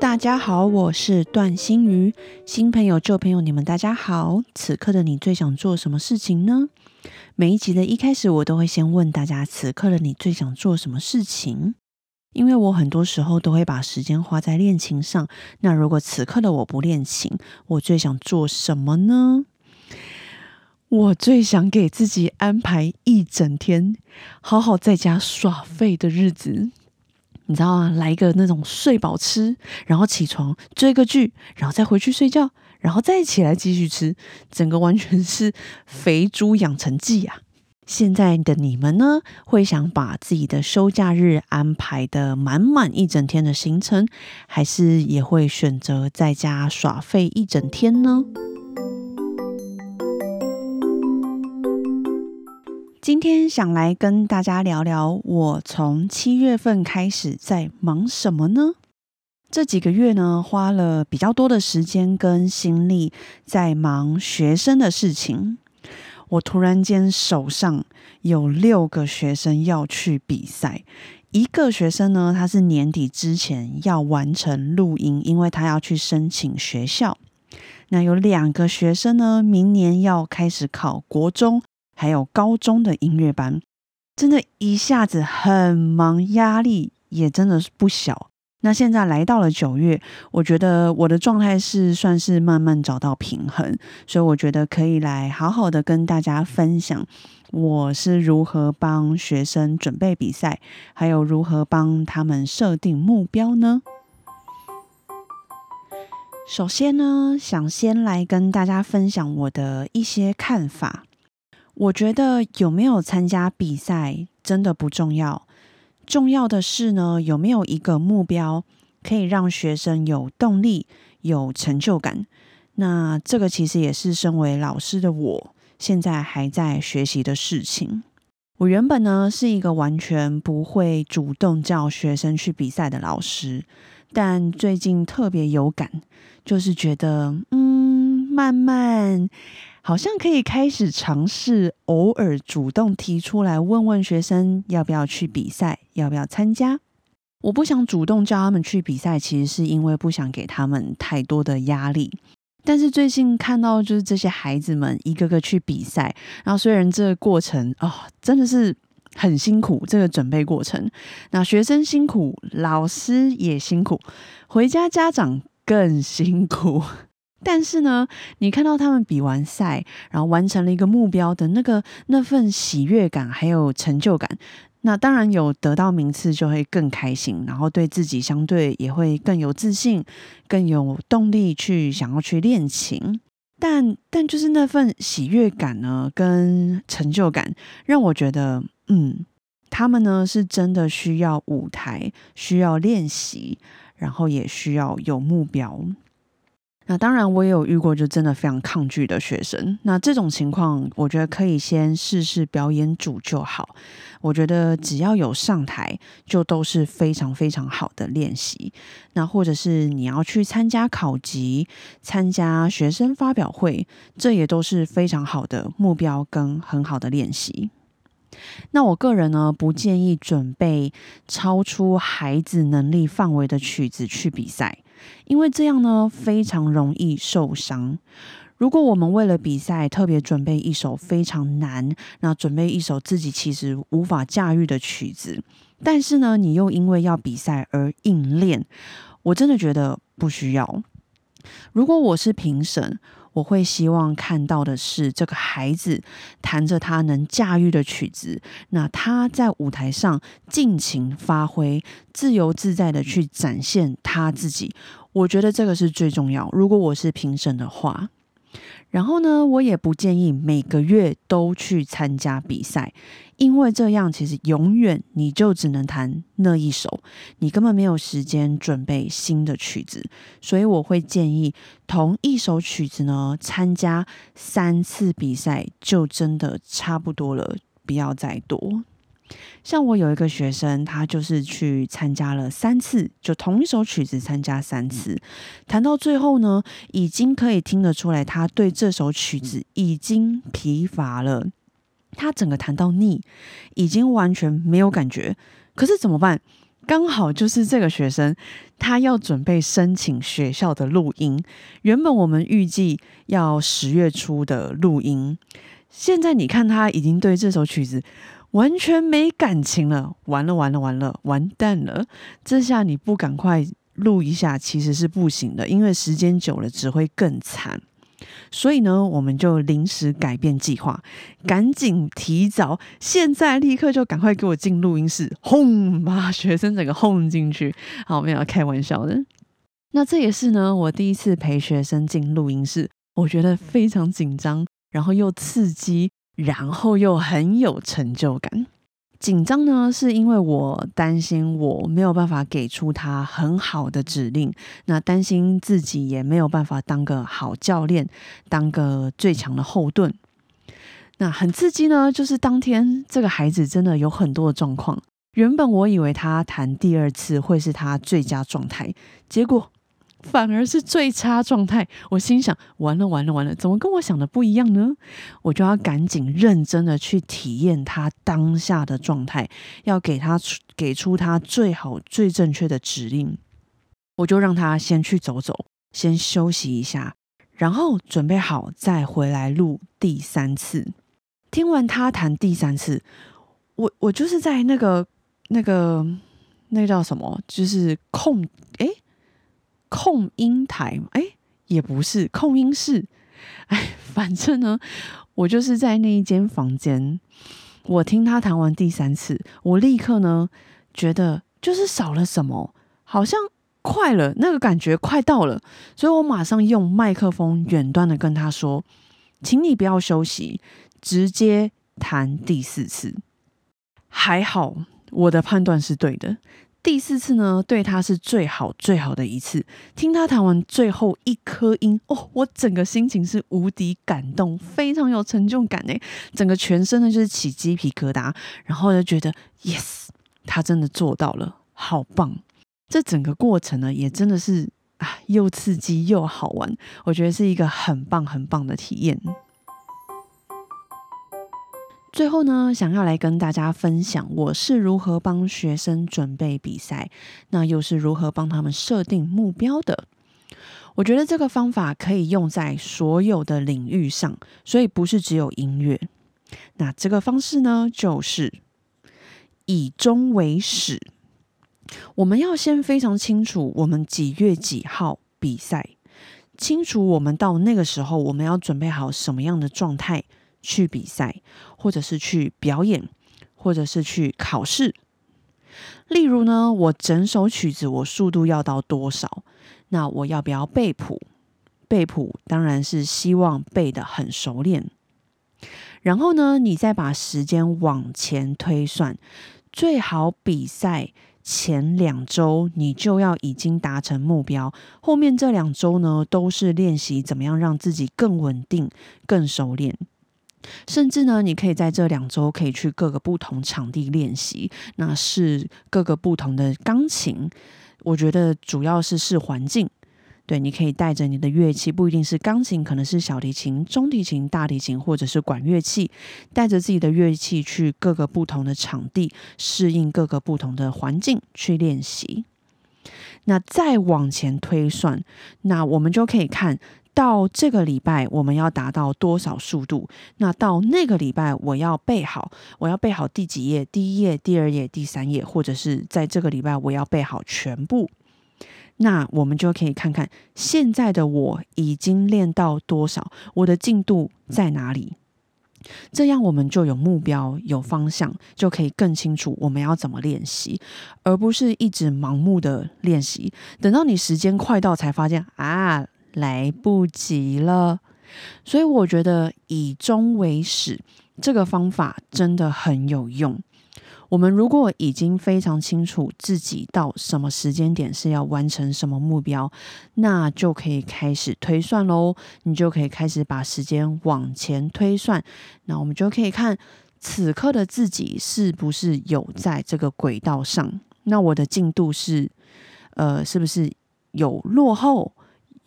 大家好，我是段心瑜。新朋友、旧朋友，你们大家好。此刻的你最想做什么事情呢？每一集的一开始，我都会先问大家：此刻的你最想做什么事情？因为我很多时候都会把时间花在练琴上。那如果此刻的我不练琴，我最想做什么呢？我最想给自己安排一整天，好好在家耍废的日子。你知道吗？来一个那种睡饱吃，然后起床追个剧，然后再回去睡觉，然后再起来继续吃，整个完全是肥猪养成记啊！现在的你们呢，会想把自己的休假日安排的满满一整天的行程，还是也会选择在家耍废一整天呢？今天想来跟大家聊聊，我从七月份开始在忙什么呢？这几个月呢，花了比较多的时间跟心力在忙学生的事情。我突然间手上有六个学生要去比赛，一个学生呢，他是年底之前要完成录音，因为他要去申请学校。那有两个学生呢，明年要开始考国中。还有高中的音乐班，真的一下子很忙，压力也真的是不小。那现在来到了九月，我觉得我的状态是算是慢慢找到平衡，所以我觉得可以来好好的跟大家分享我是如何帮学生准备比赛，还有如何帮他们设定目标呢？首先呢，想先来跟大家分享我的一些看法。我觉得有没有参加比赛真的不重要，重要的是呢，有没有一个目标可以让学生有动力、有成就感。那这个其实也是身为老师的我现在还在学习的事情。我原本呢是一个完全不会主动叫学生去比赛的老师，但最近特别有感，就是觉得嗯，慢慢。好像可以开始尝试偶尔主动提出来问问学生要不要去比赛，要不要参加。我不想主动叫他们去比赛，其实是因为不想给他们太多的压力。但是最近看到就是这些孩子们一个个去比赛，然后虽然这个过程哦真的是很辛苦，这个准备过程，那学生辛苦，老师也辛苦，回家家长更辛苦。但是呢，你看到他们比完赛，然后完成了一个目标的那个那份喜悦感，还有成就感，那当然有得到名次就会更开心，然后对自己相对也会更有自信，更有动力去想要去练琴。但但就是那份喜悦感呢，跟成就感，让我觉得，嗯，他们呢是真的需要舞台，需要练习，然后也需要有目标。那当然，我也有遇过就真的非常抗拒的学生。那这种情况，我觉得可以先试试表演组就好。我觉得只要有上台，就都是非常非常好的练习。那或者是你要去参加考级、参加学生发表会，这也都是非常好的目标跟很好的练习。那我个人呢，不建议准备超出孩子能力范围的曲子去比赛。因为这样呢，非常容易受伤。如果我们为了比赛特别准备一首非常难，那准备一首自己其实无法驾驭的曲子，但是呢，你又因为要比赛而硬练，我真的觉得不需要。如果我是评审，我会希望看到的是这个孩子弹着他能驾驭的曲子，那他在舞台上尽情发挥，自由自在的去展现他自己。我觉得这个是最重要。如果我是评审的话，然后呢，我也不建议每个月都去参加比赛，因为这样其实永远你就只能弹那一首，你根本没有时间准备新的曲子。所以我会建议同一首曲子呢，参加三次比赛就真的差不多了，不要再多。像我有一个学生，他就是去参加了三次，就同一首曲子参加三次，弹到最后呢，已经可以听得出来，他对这首曲子已经疲乏了，他整个弹到腻，已经完全没有感觉。可是怎么办？刚好就是这个学生，他要准备申请学校的录音，原本我们预计要十月初的录音，现在你看他已经对这首曲子。完全没感情了，完了完了完了，完蛋了！这下你不赶快录一下，其实是不行的，因为时间久了只会更惨。所以呢，我们就临时改变计划，赶紧提早，现在立刻就赶快给我进录音室，轰！把学生整个轰进去。好，没有开玩笑的。那这也是呢，我第一次陪学生进录音室，我觉得非常紧张，然后又刺激。然后又很有成就感，紧张呢，是因为我担心我没有办法给出他很好的指令，那担心自己也没有办法当个好教练，当个最强的后盾。那很刺激呢，就是当天这个孩子真的有很多的状况，原本我以为他弹第二次会是他最佳状态，结果。反而是最差状态，我心想：完了完了完了，怎么跟我想的不一样呢？我就要赶紧认真的去体验他当下的状态，要给他出给出他最好最正确的指令。我就让他先去走走，先休息一下，然后准备好再回来录第三次。听完他弹第三次，我我就是在那个那个那个叫什么，就是控哎。控音台，哎，也不是控音室，哎，反正呢，我就是在那一间房间，我听他弹完第三次，我立刻呢觉得就是少了什么，好像快了，那个感觉快到了，所以我马上用麦克风远端的跟他说，请你不要休息，直接弹第四次。还好，我的判断是对的。第四次呢，对他是最好最好的一次。听他弹完最后一颗音，哦，我整个心情是无敌感动，非常有成就感诶，整个全身呢就是起鸡皮疙瘩，然后就觉得 yes，他真的做到了，好棒！这整个过程呢，也真的是啊，又刺激又好玩，我觉得是一个很棒很棒的体验。最后呢，想要来跟大家分享我是如何帮学生准备比赛，那又是如何帮他们设定目标的。我觉得这个方法可以用在所有的领域上，所以不是只有音乐。那这个方式呢，就是以终为始。我们要先非常清楚我们几月几号比赛，清楚我们到那个时候我们要准备好什么样的状态。去比赛，或者是去表演，或者是去考试。例如呢，我整首曲子我速度要到多少？那我要不要背谱？背谱当然是希望背的很熟练。然后呢，你再把时间往前推算，最好比赛前两周你就要已经达成目标，后面这两周呢都是练习怎么样让自己更稳定、更熟练。甚至呢，你可以在这两周可以去各个不同场地练习，那是各个不同的钢琴。我觉得主要是视环境，对，你可以带着你的乐器，不一定是钢琴，可能是小提琴、中提琴、大提琴，或者是管乐器，带着自己的乐器去各个不同的场地，适应各个不同的环境去练习。那再往前推算，那我们就可以看。到这个礼拜我们要达到多少速度？那到那个礼拜我要背好，我要背好第几页？第一页、第二页、第三页，或者是在这个礼拜我要背好全部。那我们就可以看看现在的我已经练到多少，我的进度在哪里？这样我们就有目标、有方向，就可以更清楚我们要怎么练习，而不是一直盲目的练习。等到你时间快到才发现啊。来不及了，所以我觉得以终为始这个方法真的很有用。我们如果已经非常清楚自己到什么时间点是要完成什么目标，那就可以开始推算喽。你就可以开始把时间往前推算，那我们就可以看此刻的自己是不是有在这个轨道上。那我的进度是，呃，是不是有落后？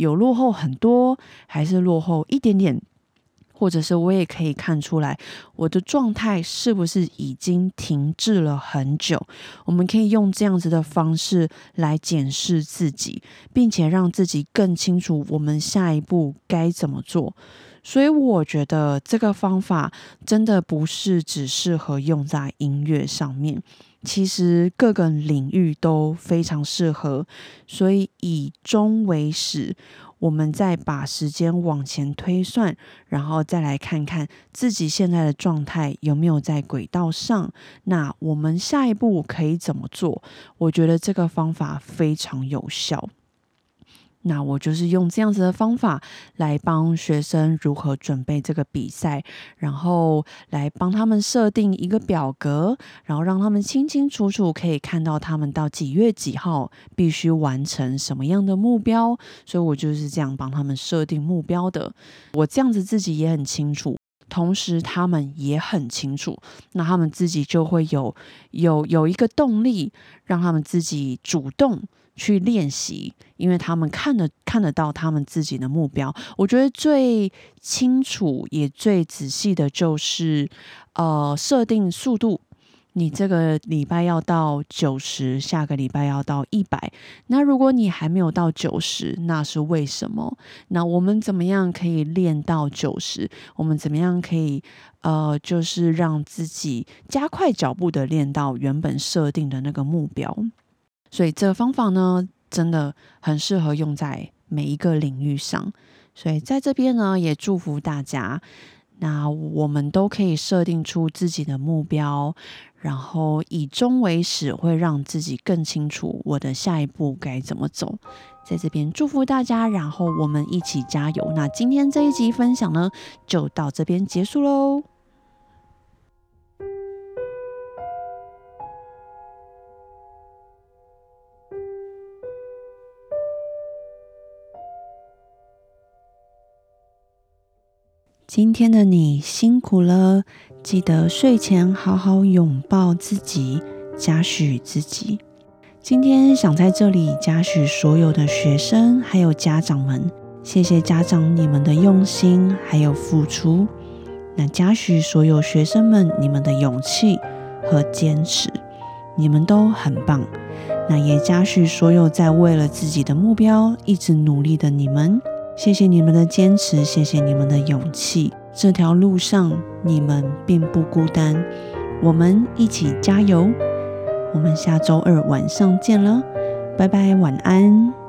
有落后很多，还是落后一点点？或者是我也可以看出来，我的状态是不是已经停滞了很久？我们可以用这样子的方式来检视自己，并且让自己更清楚我们下一步该怎么做。所以我觉得这个方法真的不是只适合用在音乐上面，其实各个领域都非常适合。所以以终为始。我们再把时间往前推算，然后再来看看自己现在的状态有没有在轨道上。那我们下一步可以怎么做？我觉得这个方法非常有效。那我就是用这样子的方法来帮学生如何准备这个比赛，然后来帮他们设定一个表格，然后让他们清清楚楚可以看到他们到几月几号必须完成什么样的目标。所以我就是这样帮他们设定目标的。我这样子自己也很清楚，同时他们也很清楚，那他们自己就会有有有一个动力，让他们自己主动。去练习，因为他们看得看得到他们自己的目标。我觉得最清楚也最仔细的就是，呃，设定速度。你这个礼拜要到九十，下个礼拜要到一百。那如果你还没有到九十，那是为什么？那我们怎么样可以练到九十？我们怎么样可以呃，就是让自己加快脚步的练到原本设定的那个目标？所以这个方法呢，真的很适合用在每一个领域上。所以在这边呢，也祝福大家，那我们都可以设定出自己的目标，然后以终为始，会让自己更清楚我的下一步该怎么走。在这边祝福大家，然后我们一起加油。那今天这一集分享呢，就到这边结束喽。今天的你辛苦了，记得睡前好好拥抱自己，嘉许自己。今天想在这里嘉许所有的学生还有家长们，谢谢家长你们的用心还有付出。那嘉许所有学生们你们的勇气和坚持，你们都很棒。那也嘉许所有在为了自己的目标一直努力的你们。谢谢你们的坚持，谢谢你们的勇气。这条路上你们并不孤单，我们一起加油。我们下周二晚上见了，拜拜，晚安。